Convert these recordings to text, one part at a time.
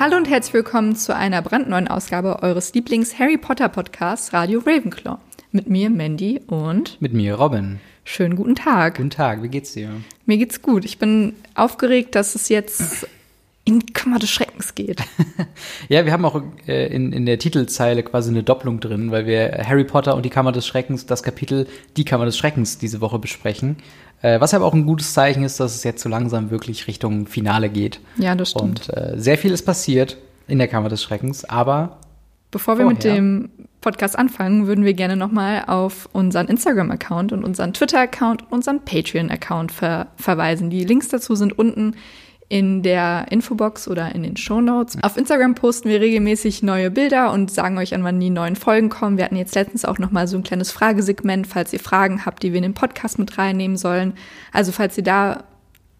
Hallo und herzlich willkommen zu einer brandneuen Ausgabe eures Lieblings-Harry Potter Podcasts Radio Ravenclaw. Mit mir Mandy und Mit mir Robin. schönen guten Tag. Guten Tag, wie geht's dir? Mir geht's gut. Ich bin aufgeregt, dass es jetzt in die Kammer des Schreckens geht. Ja, wir haben auch äh, in, in der Titelzeile quasi eine Doppelung drin, weil wir Harry Potter und die Kammer des Schreckens, das Kapitel Die Kammer des Schreckens diese Woche besprechen. Äh, was aber auch ein gutes Zeichen ist, dass es jetzt so langsam wirklich Richtung Finale geht. Ja, das stimmt. Und äh, sehr viel ist passiert in der Kammer des Schreckens, aber Bevor wir mit vorher- dem Podcast anfangen, würden wir gerne nochmal auf unseren Instagram-Account und unseren Twitter-Account und unseren Patreon-Account ver verweisen. Die Links dazu sind unten in der Infobox oder in den Shownotes. Auf Instagram posten wir regelmäßig neue Bilder und sagen euch an, wann die neuen Folgen kommen. Wir hatten jetzt letztens auch nochmal so ein kleines Fragesegment, falls ihr Fragen habt, die wir in den Podcast mit reinnehmen sollen. Also falls ihr da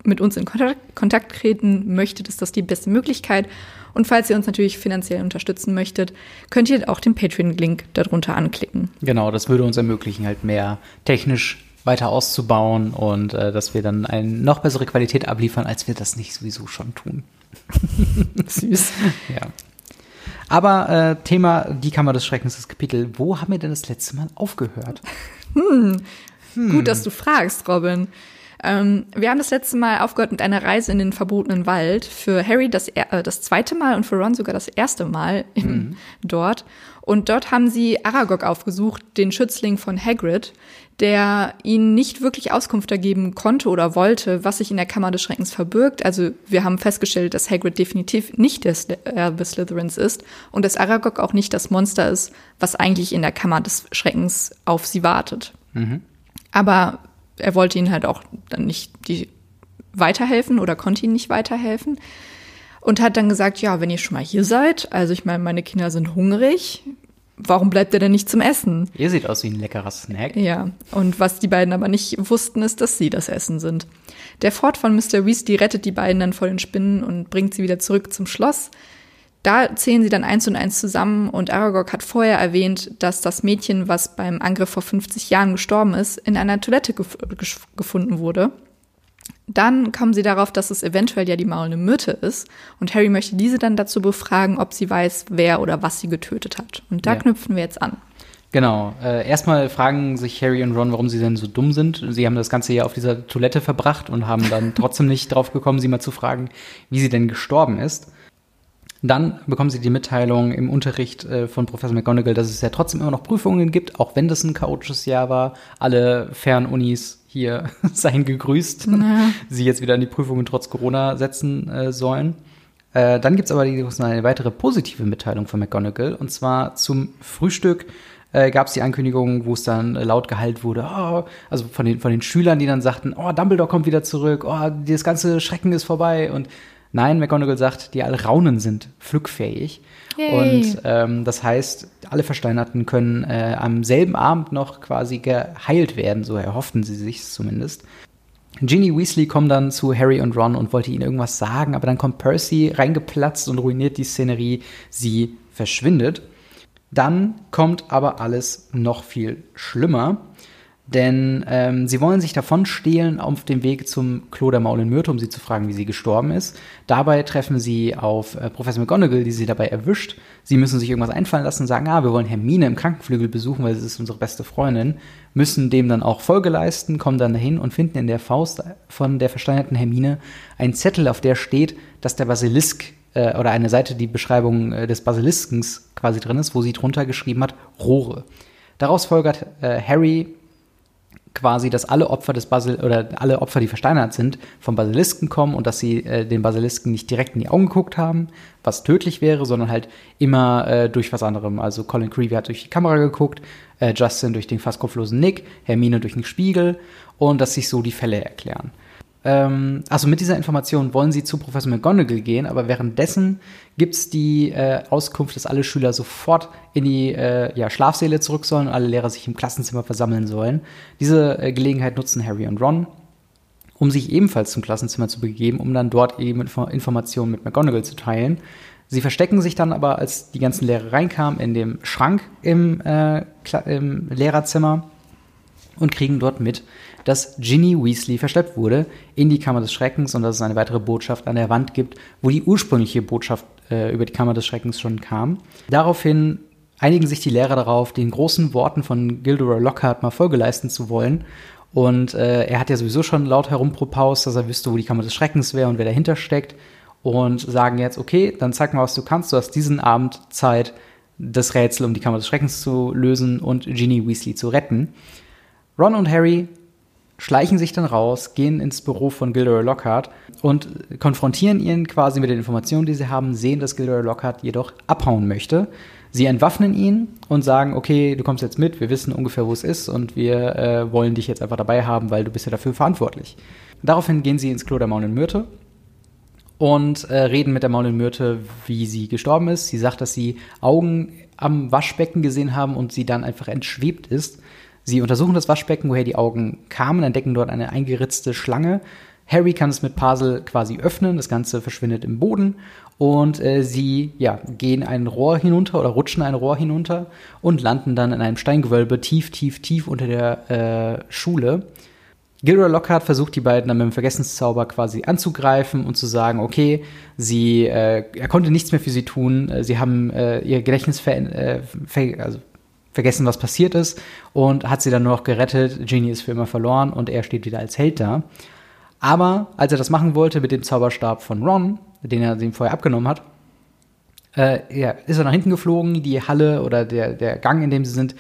mit uns in Kontakt, treten möchtet, ist das die beste Möglichkeit. Und falls ihr uns natürlich finanziell unterstützen möchtet, könnt ihr auch den Patreon-Link darunter anklicken. genau, das würde uns ermöglichen, halt mehr technisch weiter auszubauen und äh, dass wir dann eine noch bessere Qualität abliefern, als wir das nicht sowieso schon tun. Süß. Ja. Aber äh, Thema Die Kammer des Schreckens, das Kapitel, wo haben wir denn das letzte Mal aufgehört? Gut, dass du fragst, Robin. Ähm, wir haben das letzte Mal aufgehört mit einer Reise in den verbotenen Wald. Für Harry das, äh, das zweite Mal und für Ron sogar das erste Mal im, dort. Und dort haben sie Aragog aufgesucht, den Schützling von Hagrid, der ihnen nicht wirklich Auskunft ergeben konnte oder wollte, was sich in der Kammer des Schreckens verbirgt. Also wir haben festgestellt, dass Hagrid definitiv nicht der Sly- Erbe Slytherins ist und dass Aragog auch nicht das Monster ist, was eigentlich in der Kammer des Schreckens auf sie wartet. Aber er wollte ihnen halt auch dann nicht weiterhelfen oder konnte ihnen nicht weiterhelfen. Und hat dann gesagt, ja, wenn ihr schon mal hier seid, also ich meine, meine Kinder sind hungrig, warum bleibt ihr denn nicht zum Essen? Ihr seht aus wie ein leckerer Snack. Ja, und was die beiden aber nicht wussten, ist, dass sie das Essen sind. Der Fort von Mr. Weasley rettet die beiden dann vor den Spinnen und bringt sie wieder zurück zum Schloss. Da zählen sie dann eins und eins zusammen und Aragog hat vorher erwähnt, dass das Mädchen, was beim Angriff vor 50 Jahren gestorben ist, in einer Toilette gef- gefunden wurde. Dann kommen sie darauf, dass es eventuell ja die maulende Myrte ist und Harry möchte diese dann dazu befragen, ob sie weiß, wer oder was sie getötet hat. Und da Ja. knüpfen wir jetzt an. Genau. Äh, erstmal fragen sich Harry und Ron, warum sie denn so dumm sind. Sie haben das ganze Jahr auf dieser Toilette verbracht und haben dann trotzdem nicht drauf gekommen, sie mal zu fragen, wie sie denn gestorben ist. Dann bekommen sie die Mitteilung im Unterricht äh, von Professor McGonagall, dass es ja trotzdem immer noch Prüfungen gibt, auch wenn das ein chaotisches Jahr war. Alle Fernunis hier seien gegrüßt, sie jetzt wieder an die Prüfungen trotz Corona setzen äh, sollen. Äh, dann gibt's aber die, eine weitere positive Mitteilung von McGonagall, und zwar zum Frühstück äh, gab es die Ankündigung, wo es dann laut geheilt wurde, oh, also von den, von den Schülern, die dann sagten, oh, Dumbledore kommt wieder zurück, oh, das ganze Schrecken ist vorbei. Und nein, McGonagall sagt, die Alraunen sind flugfähig. Yay. Und ähm, das heißt, alle Versteinerten können äh, am selben Abend noch quasi geheilt werden, so erhofften sie sich zumindest. Ginny Weasley kommt dann zu Harry und Ron und wollte ihnen irgendwas sagen, aber dann kommt Percy reingeplatzt und ruiniert die Szenerie. Sie verschwindet. Dann kommt aber alles noch viel schlimmer, denn ähm, sie wollen sich davon stehlen auf dem Weg zum Klo der Maulin Myrte, um sie zu fragen, wie sie gestorben ist. Dabei treffen sie auf äh, Professor McGonagall, die sie dabei erwischt. Sie müssen sich irgendwas einfallen lassen und sagen, ah, wir wollen Hermine im Krankenflügel besuchen, weil sie ist unsere beste Freundin. Müssen dem dann auch Folge leisten, kommen dann dahin und finden in der Faust von der versteinerten Hermine einen Zettel, auf der steht, dass der Basilisk äh, oder eine Seite, die Beschreibung äh, des Basiliskens quasi drin ist, wo sie drunter geschrieben hat, Rohre. Daraus folgert äh, Harry quasi, dass alle Opfer des Basil oder alle Opfer, die versteinert sind, vom Basilisken kommen und dass sie äh, den Basilisken nicht direkt in die Augen geguckt haben, was tödlich wäre, sondern halt immer äh, durch was anderem. Also Colin Creevy hat durch die Kamera geguckt, äh, Justin durch den fast kopflosen Nick, Hermine durch den Spiegel und dass sich so die Fälle erklären. Ähm, also mit dieser Information wollen sie zu Professor McGonagall gehen, aber währenddessen gibt's die äh, Auskunft, dass alle Schüler sofort in die äh, ja, Schlafsäle zurück sollen und alle Lehrer sich im Klassenzimmer versammeln sollen. Diese äh, Gelegenheit nutzen Harry und Ron, um sich ebenfalls zum Klassenzimmer zu begeben, um dann dort eben Info Informationen mit McGonagall zu teilen. Sie verstecken sich dann aber, als die ganzen Lehrer reinkamen, in dem Schrank im, äh, im Lehrerzimmer und kriegen dort mit, dass Ginny Weasley verschleppt wurde in die Kammer des Schreckens und dass es eine weitere Botschaft an der Wand gibt, wo die ursprüngliche Botschaft äh, über die Kammer des Schreckens schon kam. Daraufhin einigen sich die Lehrer darauf, den großen Worten von Gilderoy Lockhart mal Folge leisten zu wollen. Und äh, er hat ja sowieso schon laut herumpropaust, dass er wüsste, wo die Kammer des Schreckens wäre und wer dahinter steckt. Und sagen jetzt, okay, dann zeig mal, was du kannst. Du hast diesen Abend Zeit, das Rätsel um die Kammer des Schreckens zu lösen und Ginny Weasley zu retten. Ron und Harry schleichen sich dann raus, gehen ins Büro von Gilderoy Lockhart und konfrontieren ihn quasi mit den Informationen, die sie haben, sehen, dass Gilderoy Lockhart jedoch abhauen möchte. Sie entwaffnen ihn und sagen, okay, du kommst jetzt mit, wir wissen ungefähr, wo es ist und wir äh, wollen dich jetzt einfach dabei haben, weil du bist ja dafür verantwortlich. Daraufhin gehen sie ins Klo der Maulin Myrte und äh, reden mit der Maulin Myrte, wie sie gestorben ist. Sie sagt, dass sie Augen am Waschbecken gesehen haben und sie dann einfach entschwebt ist. Sie untersuchen das Waschbecken, woher die Augen kamen, entdecken dort eine eingeritzte Schlange. Harry kann es mit Parsel quasi öffnen, das Ganze verschwindet im Boden und äh, sie ja, gehen ein Rohr hinunter oder rutschen ein Rohr hinunter und landen dann in einem Steingewölbe tief, tief, tief unter der äh, Schule. Gilroy Lockhart versucht die beiden dann mit dem Vergessenszauber quasi anzugreifen und zu sagen, okay, sie, äh, er konnte nichts mehr für sie tun, sie haben äh, ihr Gedächtnis ver, äh, ver also vergessen, was passiert ist und hat sie dann nur noch gerettet. Genie ist für immer verloren und er steht wieder als Held da. Aber als er das machen wollte mit dem Zauberstab von Ron, den er ihm vorher abgenommen hat, äh, ja, ist er nach hinten geflogen. Die Halle oder der, der Gang, in dem sie sind,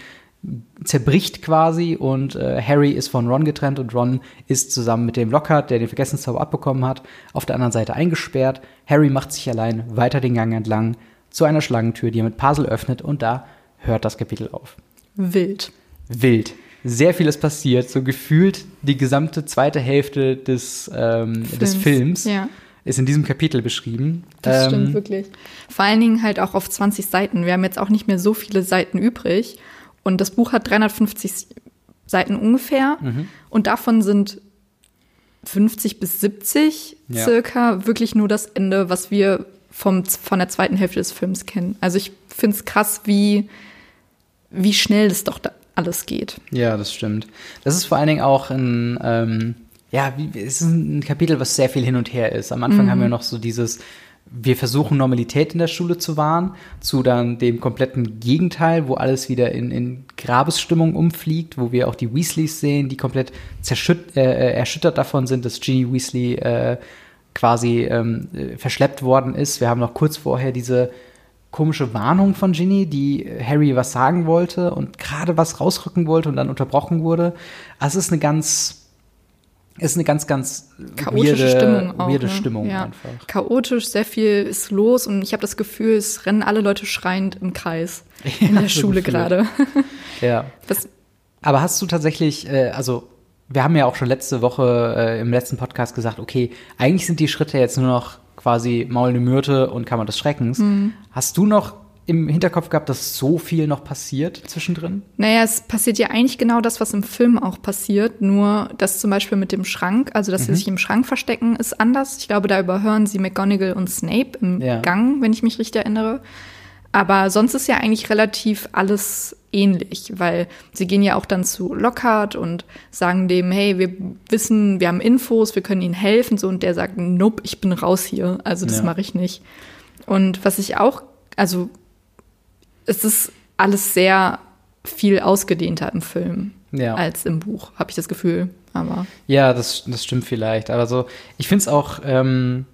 zerbricht quasi und äh, Harry ist von Ron getrennt und Ron ist zusammen mit dem Lockhart, der den Vergessenszauber abbekommen hat, auf der anderen Seite eingesperrt. Harry macht sich allein weiter den Gang entlang zu einer Schlangentür, die er mit Puzzle öffnet und da hört das Kapitel auf. Wild. Wild. Sehr vieles passiert, so gefühlt die gesamte zweite Hälfte des, ähm, Films. des Films ja. ist in diesem Kapitel beschrieben. Das ähm, stimmt wirklich. Vor allen Dingen halt auch auf 20 Seiten. Wir haben jetzt auch nicht mehr so viele Seiten übrig. Und das Buch hat 350 Seiten ungefähr. Mhm. Und davon sind 50 bis 70 ja. circa wirklich nur das Ende, was wir vom, von der zweiten Hälfte des Films kennen. Also ich finde es krass, wie wie schnell das doch da alles geht. Ja, das stimmt. Das ist vor allen Dingen auch ein, ähm, ja, es ist ein Kapitel, was sehr viel hin und her ist. Am Anfang mhm. haben wir noch so dieses, wir versuchen Normalität in der Schule zu wahren, zu dann dem kompletten Gegenteil, wo alles wieder in, in Grabesstimmung umfliegt, wo wir auch die Weasleys sehen, die komplett zerschütt, äh, äh erschüttert davon sind, dass Ginny Weasley äh, quasi ähm, äh, verschleppt worden ist. Wir haben noch kurz vorher diese komische Warnung von Ginny, die Harry was sagen wollte und gerade was rausrücken wollte und dann unterbrochen wurde. Also es ist eine ganz ist eine ganz, ganz chaotische weirde, Stimmung, auch, weirde ne? Stimmung ja. einfach. Chaotisch, sehr viel ist los und ich habe das Gefühl, es rennen alle Leute schreiend im Kreis ja, in der so Schule gerade. ja. Das, Aber hast du tatsächlich, äh, also wir haben ja auch schon letzte Woche äh, im letzten Podcast gesagt, okay, eigentlich sind die Schritte jetzt nur noch quasi Maulende Myrte und Kammer des Schreckens. Mhm. Hast du noch im Hinterkopf gehabt, dass so viel noch passiert zwischendrin? Naja, es passiert ja eigentlich genau das, was im Film auch passiert, nur das zum Beispiel mit dem Schrank, also dass mhm. sie sich im Schrank verstecken, ist anders. Ich glaube, da überhören sie McGonagall und Snape im ja. Gang, wenn ich mich richtig erinnere. Aber sonst ist ja eigentlich relativ alles ähnlich, weil sie gehen ja auch dann zu Lockhart und sagen dem, hey, wir wissen, wir haben Infos, wir können ihnen helfen, so und der sagt, nope, ich bin raus hier, also das ja. mache ich nicht. Und was ich auch, also es ist alles sehr viel ausgedehnter im Film ja. als im Buch, habe ich das Gefühl. Aber ja, das, das stimmt vielleicht. Aber so, ich finde es auch, ähm,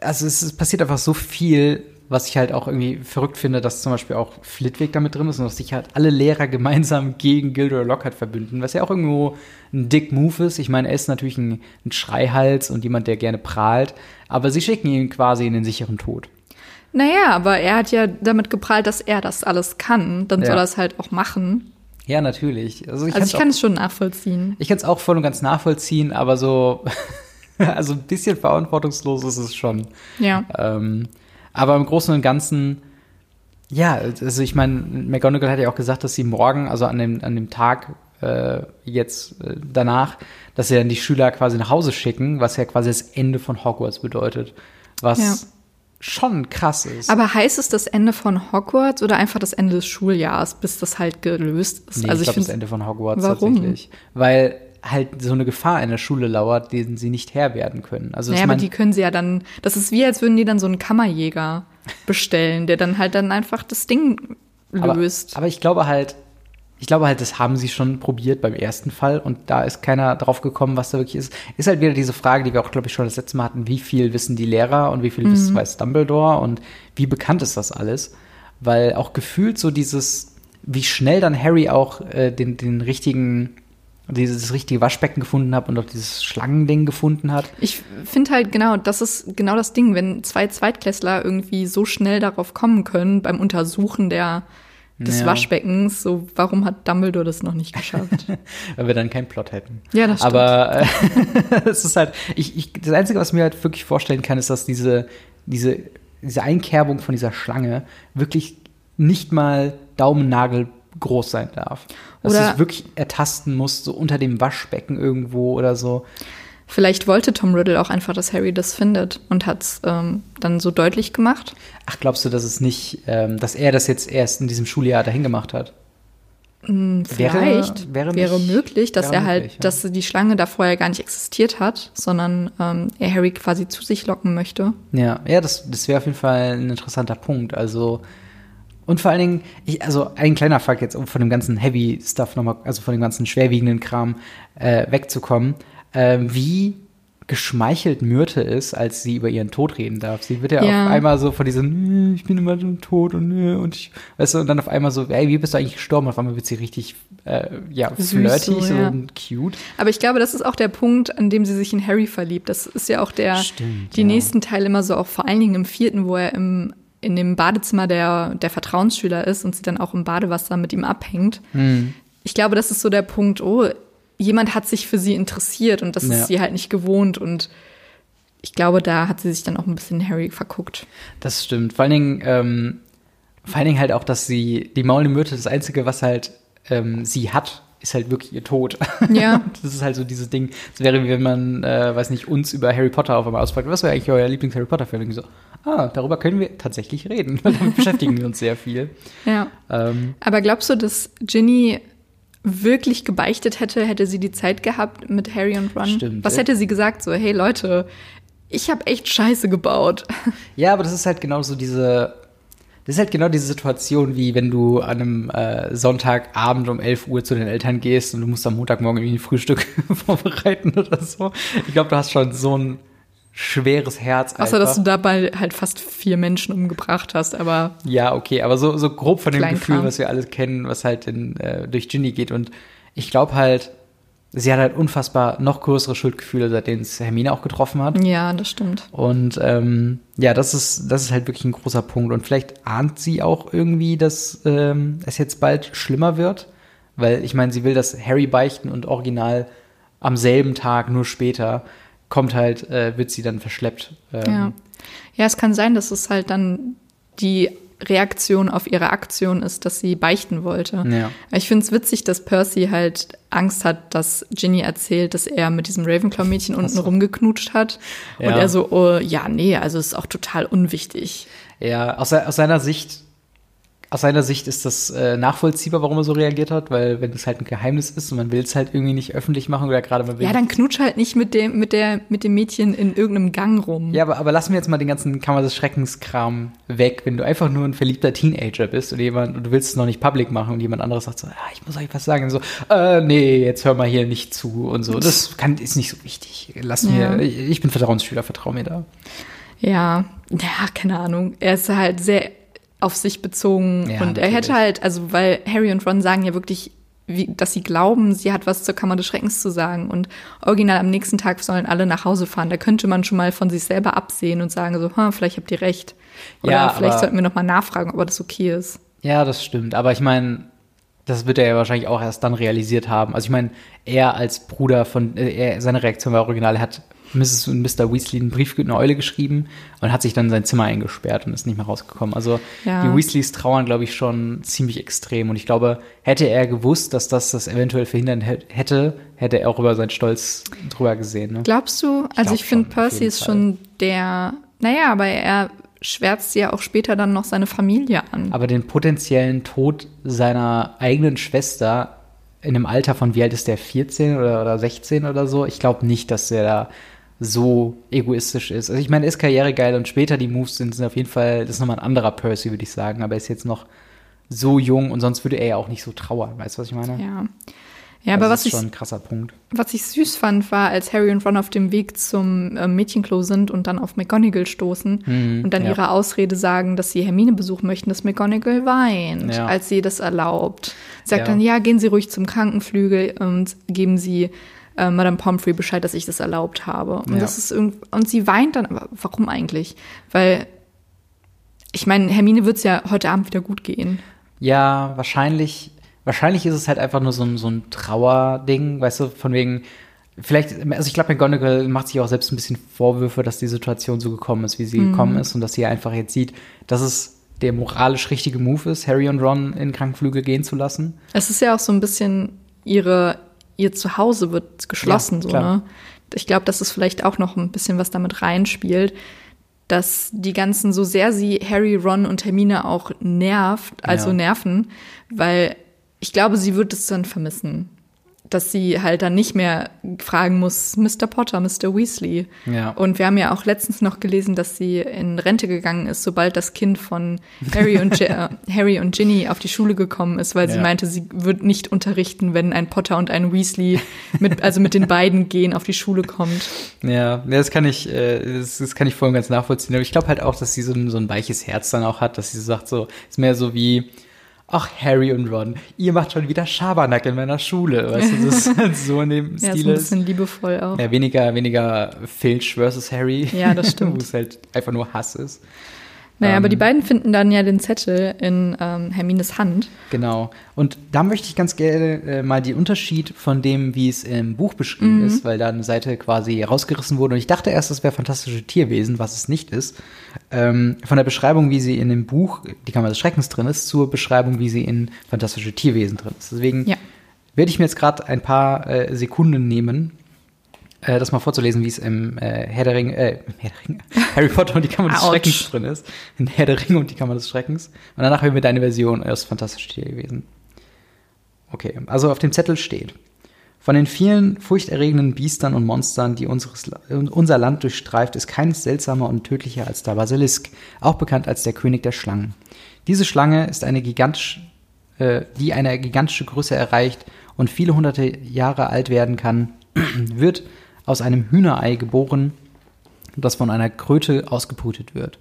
also es, es passiert einfach so viel was ich halt auch irgendwie verrückt finde, dass zum Beispiel auch Flitwick damit drin ist und dass sich halt alle Lehrer gemeinsam gegen Gilderoy Lockhart verbünden, was ja auch irgendwo ein dick Move ist. Ich meine, er ist natürlich ein, ein Schreihals und jemand, der gerne prahlt, aber sie schicken ihn quasi in den sicheren Tod. Naja, aber er hat ja damit geprahlt, dass er das alles kann. Dann ja. soll er es halt auch machen. Ja, natürlich. Also ich, also ich kann es schon nachvollziehen. Ich kann es auch voll und ganz nachvollziehen, aber so, also ein bisschen verantwortungslos ist es schon. Ja. Ähm, aber im Großen und Ganzen, ja, also ich meine, McGonagall hat ja auch gesagt, dass sie morgen, also an dem, an dem Tag äh, jetzt äh, danach, dass sie dann die Schüler quasi nach Hause schicken, was ja quasi das Ende von Hogwarts bedeutet. Was ja. schon krass ist. Aber heißt es das Ende von Hogwarts oder einfach das Ende des Schuljahres, bis das halt gelöst ist? Nee, also ich, glaube, das Ende von Hogwarts warum? tatsächlich. Weil halt so eine Gefahr in der Schule lauert, denen sie nicht Herr werden können. Also naja, aber die können sie ja dann, das ist wie, als würden die dann so einen Kammerjäger bestellen, der dann halt dann einfach das Ding löst. Aber, aber ich glaube halt, ich glaube halt, das haben sie schon probiert beim ersten Fall und da ist keiner drauf gekommen, was da wirklich ist. Ist halt wieder diese Frage, die wir auch, glaube ich, schon das letzte Mal hatten, wie viel wissen die Lehrer und wie viel mhm. weiß Dumbledore und wie bekannt ist das alles? Weil auch gefühlt so dieses, wie schnell dann Harry auch äh, den, den richtigen dieses richtige Waschbecken gefunden hat und auch dieses Schlangending gefunden hat. Ich finde halt genau, das ist genau das Ding, wenn zwei Zweitklässler irgendwie so schnell darauf kommen können beim Untersuchen der des ja. Waschbeckens. So, warum hat Dumbledore das noch nicht geschafft? Weil wir dann keinen Plot hätten. Ja, das stimmt. Aber äh, es ist halt, ich, ich, das Einzige, was ich mir halt wirklich vorstellen kann, ist, dass diese, diese, diese Einkerbung von dieser Schlange wirklich nicht mal Daumennagel groß sein darf. Dass du es wirklich ertasten musst, so unter dem Waschbecken irgendwo oder so. Vielleicht wollte Tom Riddle auch einfach, dass Harry das findet und hat es ähm, dann so deutlich gemacht. Ach, glaubst du, dass es nicht, ähm, dass er das jetzt erst in diesem Schuljahr dahin gemacht hat? Hm, vielleicht wäre, wäre, wäre nicht, möglich, dass wäre er halt, möglich, ja. dass die Schlange da vorher gar nicht existiert hat, sondern ähm, er Harry quasi zu sich locken möchte. Ja, ja, das, das wäre auf jeden Fall ein interessanter Punkt. Also und vor allen Dingen, ich, also ein kleiner Fakt jetzt, um von dem ganzen Heavy Stuff nochmal, also von dem ganzen schwerwiegenden Kram äh, wegzukommen äh, wie geschmeichelt Myrte ist, als sie über ihren Tod reden darf. Sie wird ja, ja. auf einmal so von diesem, ich bin immer so tot und, und ich, weißt du, und dann auf einmal so, ey, wie bist du eigentlich gestorben? Auf einmal wird sie richtig, äh, ja, Süß flirtig so, ja. und cute. Aber ich glaube, das ist auch der Punkt, an dem sie sich in Harry verliebt. Das ist ja auch der, Stimmt, die ja. nächsten Teile immer so, auch vor allen Dingen im vierten, wo er im, in dem Badezimmer der, der Vertrauensschüler ist und sie dann auch im Badewasser mit ihm abhängt. Hm. Ich glaube, das ist so der Punkt, oh, jemand hat sich für sie interessiert und das ja. ist sie halt nicht gewohnt und ich glaube, da hat sie sich dann auch ein bisschen Harry verguckt. Das stimmt. Vor allen Dingen, ähm, vor allen Dingen halt auch, dass sie, die maulende Myrte, das Einzige, was halt ähm, sie hat, ist halt wirklich ihr Tod. Ja. das ist halt so dieses Ding. Es wäre wie wenn man, äh, weiß nicht, uns über Harry Potter auf einmal ausfragt, was wäre eigentlich euer Lieblings-Harry Potter-Film? Und so, ah, darüber können wir tatsächlich reden. Damit beschäftigen wir uns sehr viel. Ja. Ähm, Aber glaubst du, dass Ginny wirklich gebeichtet hätte, hätte sie die Zeit gehabt mit Harry und Ron. Stimmt. Was hätte sie gesagt? So, hey Leute, ich habe echt Scheiße gebaut. Ja, aber das ist halt genau so diese. Das ist halt genau diese Situation, wie wenn du an einem äh, Sonntagabend um 11 Uhr zu den Eltern gehst und du musst am Montagmorgen irgendwie ein Frühstück vorbereiten oder so. Ich glaube, du hast schon so ein schweres Herz. Außer, dass du dabei halt fast vier Menschen umgebracht hast, aber. Ja, okay, aber so, so grob von dem Gefühl, was wir alle kennen, was halt in, äh, durch Ginny geht. Und ich glaube halt, sie hat halt unfassbar noch größere Schuldgefühle, seitdem es Hermine auch getroffen hat. Ja, das stimmt. Und ähm, ja, das ist, das ist halt wirklich ein großer Punkt. Und vielleicht ahnt sie auch irgendwie, dass ähm, es jetzt bald schlimmer wird. Weil ich meine, sie will das Harry beichten und original am selben Tag, nur später kommt halt, äh, wird sie dann verschleppt. Ähm. Ja. ja, es kann sein, dass es halt dann die Reaktion auf ihre Aktion ist, dass sie beichten wollte. Ja. Ich finde es witzig, dass Percy halt Angst hat, dass Ginny erzählt, dass er mit diesem Ravenclaw-Mädchen unten so. rumgeknutscht hat. Ja. Und er so, oh, ja, nee, also ist auch total unwichtig. Ja, aus, aus seiner Sicht aus seiner Sicht ist das äh, nachvollziehbar, warum er so reagiert hat, weil wenn es halt ein Geheimnis ist und man will es halt irgendwie nicht öffentlich machen oder gerade man will. Ja, dann knutsch halt nicht mit dem, mit der, mit dem Mädchen in irgendeinem Gang rum. Ja, aber, aber lassen wir jetzt mal den ganzen Kammer des Schreckenskram weg. Wenn du einfach nur ein verliebter Teenager bist und jemand, und du willst es noch nicht public machen und jemand anderes sagt so, ah, ich muss euch was sagen. Und so, äh, nee, jetzt hör mal hier nicht zu und so. Das kann, ist nicht so wichtig. Lass mir, ich bin Vertrauensschüler, vertrau mir da. Ja, ja, keine Ahnung. Er ist halt sehr auf sich bezogen. Ja, und er natürlich. hätte halt, also weil Harry und Ron sagen ja wirklich, wie, dass sie glauben, sie hat was zur Kammer des Schreckens zu sagen. Und original am nächsten Tag sollen alle nach Hause fahren. Da könnte man schon mal von sich selber absehen und sagen so, hm, vielleicht habt ihr recht. Oder ja, vielleicht sollten wir noch mal nachfragen, ob das okay ist. Ja, das stimmt. Aber ich meine, das wird er ja wahrscheinlich auch erst dann realisiert haben. Also ich meine, er als Bruder von, äh, er, seine Reaktion war original, er hat Mrs. und Mr. Weasley einen Brief eine Eule geschrieben und hat sich dann in sein Zimmer eingesperrt und ist nicht mehr rausgekommen. Also ja. die Weasleys trauern, glaube ich, schon ziemlich extrem. Und ich glaube, hätte er gewusst, dass das das eventuell verhindern hätte, hätte er auch über seinen Stolz drüber gesehen. Ne? Glaubst du? Ich also ich finde, Percy ist schon der, naja, aber er schwärzt ja auch später dann noch seine Familie an. Aber den potenziellen Tod seiner eigenen Schwester in einem Alter von wie alt ist der 14 oder, oder 16 oder so, ich glaube nicht, dass er da so egoistisch ist. Also ich meine, er ist karrieregeil und später die Moves sind, sind auf jeden Fall, das ist nochmal ein anderer Percy, würde ich sagen, aber er ist jetzt noch so jung und sonst würde er ja auch nicht so trauern, weißt du, was ich meine? Ja. Ja, aber was ist ich, schon ein krasser Punkt. was ich süß fand, war, als Harry und Ron auf dem Weg zum äh, Mädchenklo sind und dann auf McGonagall stoßen Mhm, und dann ja. ihre Ausrede sagen, dass sie Hermine besuchen möchten, dass McGonagall weint, Ja. als sie das erlaubt. Sagt Ja. dann, ja, gehen Sie ruhig zum Krankenflügel und geben Sie äh, Madame Pomfrey Bescheid, dass ich das erlaubt habe. Und Ja. das ist irgend und sie weint dann, aber warum eigentlich? Weil ich meine, Hermine wird es ja heute Abend wieder gut gehen. Ja, wahrscheinlich, wahrscheinlich ist es halt einfach nur so ein, so ein Trauerding, weißt du, von wegen, vielleicht, also ich glaube, McGonagall macht sich auch selbst ein bisschen Vorwürfe, dass die Situation so gekommen ist, wie sie gekommen ist und dass sie einfach jetzt sieht, dass es der moralisch richtige Move ist, Harry und Ron in Krankenflügel gehen zu lassen. Es ist ja auch so ein bisschen ihre, ihr Zuhause wird geschlossen, Ja, so, ne? Ich glaube, dass es vielleicht auch noch ein bisschen was damit reinspielt, dass die ganzen, so sehr sie Harry, Ron und Hermine auch nervt, also Ja. nerven, weil ich glaube, sie wird es dann vermissen. Dass sie halt dann nicht mehr fragen muss, Mr. Potter, Mr. Weasley. Ja. Und wir haben ja auch letztens noch gelesen, dass sie in Rente gegangen ist, sobald das Kind von Harry und, äh, Harry und Ginny auf die Schule gekommen ist, weil sie Ja. meinte, sie wird nicht unterrichten, wenn ein Potter und ein Weasley mit, also mit den beiden gehen auf die Schule kommt. Ja, ja, das kann ich, äh, das, das kann ich voll und ganz nachvollziehen. Aber ich glaube halt auch, dass sie so ein, so ein weiches Herz dann auch hat, dass sie sagt so, ist mehr so wie, ach, Harry und Ron, ihr macht schon wieder Schabernack in meiner Schule. Weißt du, das ist so in dem Ja, so Stil ein ist. bisschen liebevoll auch. Ja, weniger, weniger Filch versus Harry. Ja, das stimmt. Wo es halt einfach nur Hass ist. Naja, aber Ähm, die beiden finden dann ja den Zettel in ähm, Hermines Hand. Genau. Und da möchte ich ganz gerne äh, mal den Unterschied von dem, wie es im Buch beschrieben ist, weil da eine Seite quasi rausgerissen wurde. Und ich dachte erst, das wäre fantastische Tierwesen, was es nicht ist. Ähm, von der Beschreibung, wie sie in dem Buch Die Kammer des Schreckens drin ist, zur Beschreibung, wie sie in fantastische Tierwesen drin ist. Deswegen Ja. werde ich mir jetzt gerade ein paar äh, Sekunden nehmen, äh, das mal vorzulesen, wie es im äh, Herr der Ringe, äh, Herr der Ringe, Harry Potter und die Kammer des. Schreckens drin ist. In Herr der Ringe und die Kammer des Schreckens. Und danach hören wir deine Version aus Fantastische Tierwesen. Okay, also auf dem Zettel steht. Von den vielen furchterregenden Biestern und Monstern, die unseres, unser Land durchstreift, ist keines seltsamer und tödlicher als der Basilisk, auch bekannt als der König der Schlangen. Diese Schlange ist eine gigantisch, äh, die eine gigantische Größe erreicht und viele hunderte Jahre alt werden kann, wird aus einem Hühnerei geboren, das von einer Kröte ausgebrütet wird.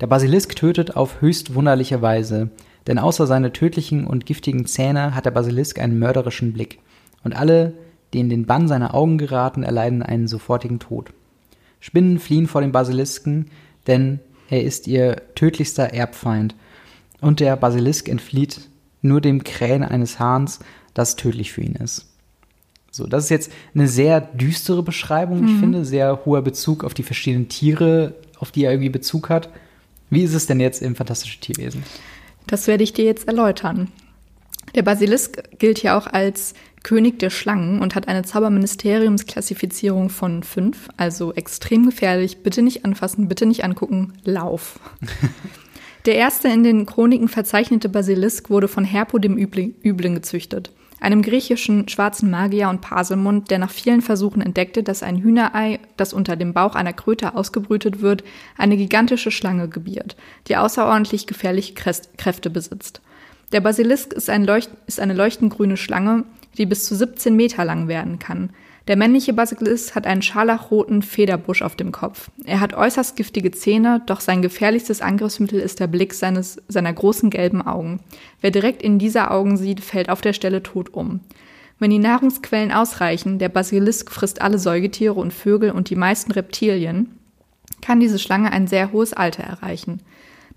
Der Basilisk tötet auf höchst wunderliche Weise, denn außer seine tödlichen und giftigen Zähne hat der Basilisk einen mörderischen Blick. Und alle, die in den Bann seiner Augen geraten, erleiden einen sofortigen Tod. Spinnen fliehen vor dem Basilisken, denn er ist ihr tödlichster Erbfeind. Und der Basilisk entflieht nur dem Krähen eines Hahns, das tödlich für ihn ist. So, das ist jetzt eine sehr düstere Beschreibung, ich finde, sehr hoher Bezug auf die verschiedenen Tiere, auf die er irgendwie Bezug hat. Wie ist es denn jetzt im Fantastischen Tierwesen? Das werde ich dir jetzt erläutern. Der Basilisk gilt ja auch als König der Schlangen und hat eine Zauberministeriumsklassifizierung von fünf, also extrem gefährlich. Bitte nicht anfassen, bitte nicht angucken, lauf. Der erste in den Chroniken verzeichnete Basilisk wurde von Herpo dem Übling, Übling gezüchtet, einem griechischen schwarzen Magier und Paselmund, der nach vielen Versuchen entdeckte, dass ein Hühnerei, das unter dem Bauch einer Kröte ausgebrütet wird, eine gigantische Schlange gebiert, die außerordentlich gefährliche Kräfte besitzt. Der Basilisk ist, ein Leucht ist eine leuchtend grüne Schlange, die bis zu 17 Meter lang werden kann. Der männliche Basilisk hat einen scharlachroten Federbusch auf dem Kopf. Er hat äußerst giftige Zähne, doch sein gefährlichstes Angriffsmittel ist der Blick seines, seiner großen gelben Augen. Wer direkt in diese Augen sieht, fällt auf der Stelle tot um. Wenn die Nahrungsquellen ausreichen, der Basilisk frisst alle Säugetiere und Vögel und die meisten Reptilien, kann diese Schlange ein sehr hohes Alter erreichen.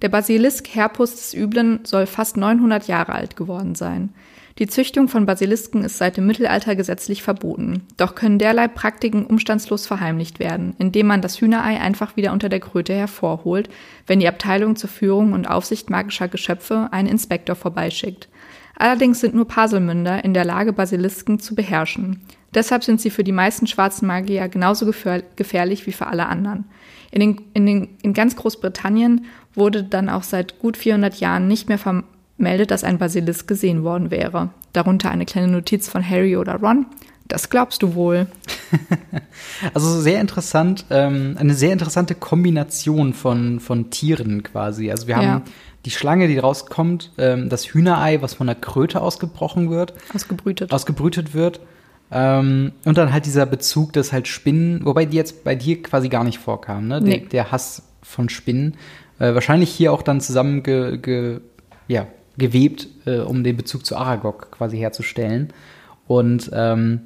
Der Basilisk Herpus des Üblen soll fast 900 Jahre alt geworden sein. Die Züchtung von Basilisken ist seit dem Mittelalter gesetzlich verboten. Doch können derlei Praktiken umstandslos verheimlicht werden, indem man das Hühnerei einfach wieder unter der Kröte hervorholt, wenn die Abteilung zur Führung und Aufsicht magischer Geschöpfe einen Inspektor vorbeischickt. Allerdings sind nur Paselmünder in der Lage, Basilisken zu beherrschen. Deshalb sind sie für die meisten schwarzen Magier genauso gefähr gefährlich wie für alle anderen. In, den, in, den, in ganz Großbritannien wurde dann auch seit gut 400 Jahren nicht mehr vermeldet, dass ein Basilisk gesehen worden wäre. Darunter eine kleine Notiz von Harry oder Ron. Das glaubst du wohl. also sehr interessant, ähm, eine sehr interessante Kombination von, von Tieren quasi. Also wir haben ja. die Schlange, die rauskommt, ähm, das Hühnerei, was von der Kröte ausgebrochen wird. Ausgebrütet. Ausgebrütet wird. Ähm, und dann halt dieser Bezug, dass halt Spinnen, wobei die jetzt bei dir quasi gar nicht vorkam, ne? Nee. Der, der Hass von Spinnen. Äh, wahrscheinlich hier auch dann zusammen ge, ge, ja, gewebt, äh, um den Bezug zu Aragog quasi herzustellen. Und ähm,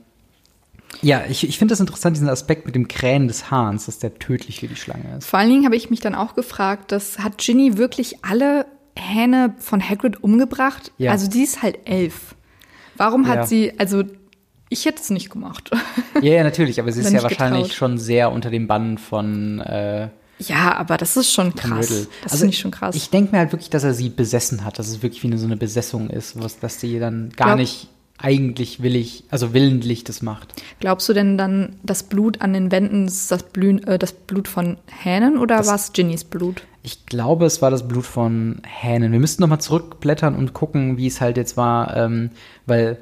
ja, ich, ich finde das interessant, diesen Aspekt mit dem Krähen des Hahns, dass der tödlich für die Schlange ist. Vor allen Dingen habe ich mich dann auch gefragt, dass hat Ginny wirklich alle Hähne von Hagrid umgebracht? Ja. Also die ist halt elf. Warum hat ja. sie, also ich hätte es nicht gemacht. Ja, ja, natürlich, aber sie ist ja wahrscheinlich getraut. schon sehr unter dem Bann von äh, ja, aber das ist schon krass. Riddle. Das also finde ich schon krass. Ich denke mir halt wirklich, dass er sie besessen hat, dass es wirklich wie eine, so eine Besessung ist, was, dass sie dann gar Glaub, nicht eigentlich willig, also willentlich das macht. Glaubst du denn dann, das Blut an den Wänden ist das, Blühen, äh, das Blut von Hähnen oder war es Ginnys Blut? Ich glaube, es war das Blut von Hähnen. Wir müssten nochmal zurückblättern und gucken, wie es halt jetzt war, ähm, weil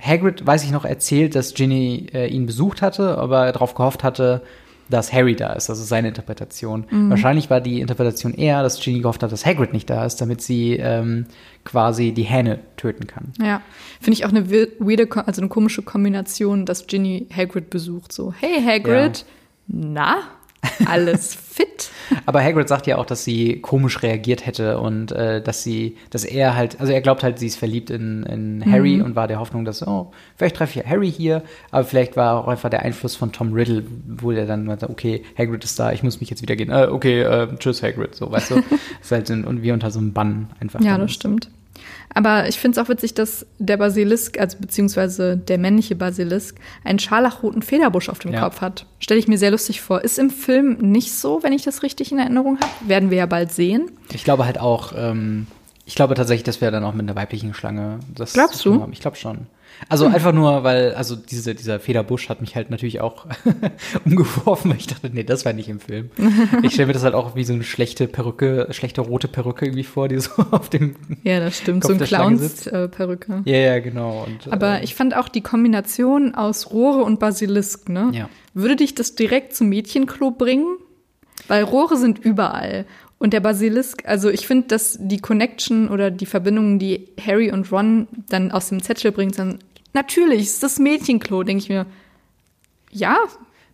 Hagrid, weiß ich noch, erzählt, dass Ginny äh, ihn besucht hatte, aber darauf gehofft hatte, dass Harry da ist. Also seine Interpretation. Mhm. Wahrscheinlich war die Interpretation eher, dass Ginny gehofft hat, dass Hagrid nicht da ist, damit sie ähm, quasi die Hähne töten kann. Ja, finde ich auch eine weirde, also eine komische Kombination, dass Ginny Hagrid besucht. So, hey Hagrid, ja. na? Alles fit. Aber Hagrid sagt ja auch, dass sie komisch reagiert hätte und äh, dass sie, dass er halt, also er glaubt halt, sie ist verliebt in, in Harry mhm. und war der Hoffnung, dass, oh, vielleicht treffe ich Harry hier, aber vielleicht war auch einfach der Einfluss von Tom Riddle, wo der dann meinte, okay, Hagrid ist da, ich muss mich jetzt wieder gehen. Äh, okay, äh, tschüss Hagrid, so, weißt du. ist halt und wir unter so einem Bann einfach. Ja, das stimmt. Aber ich finde es auch witzig, dass der Basilisk, also beziehungsweise der männliche Basilisk, einen scharlachroten Federbusch auf dem ja. Kopf hat. Stelle ich mir sehr lustig vor. Ist im Film nicht so, wenn ich das richtig in Erinnerung habe. Werden wir ja bald sehen. Ich glaube halt auch, ähm, ich glaube tatsächlich, dass wir dann auch mit einer weiblichen Schlange das. Glaubst du? Haben. Ich glaube schon. Also hm. einfach nur, weil, also diese, dieser Federbusch hat mich halt natürlich auch umgeworfen, weil ich dachte, nee, das war nicht im Film. Ich stelle mir das halt auch wie so eine schlechte Perücke, schlechte rote Perücke irgendwie vor, die so auf dem Ja, das stimmt, Kopf so ein Clowns-Perücke. ja, ja, genau. Und, Aber äh, ich fand auch die Kombination aus Rohre und Basilisk, ne? Ja. Würde dich das direkt zum Mädchenklo bringen? Weil Rohre sind überall. Und der Basilisk, also ich finde, dass die Connection oder die Verbindungen, die Harry und Ron dann aus dem Zettel bringen, sind natürlich, ist das Mädchenklo, denke ich mir. Ja,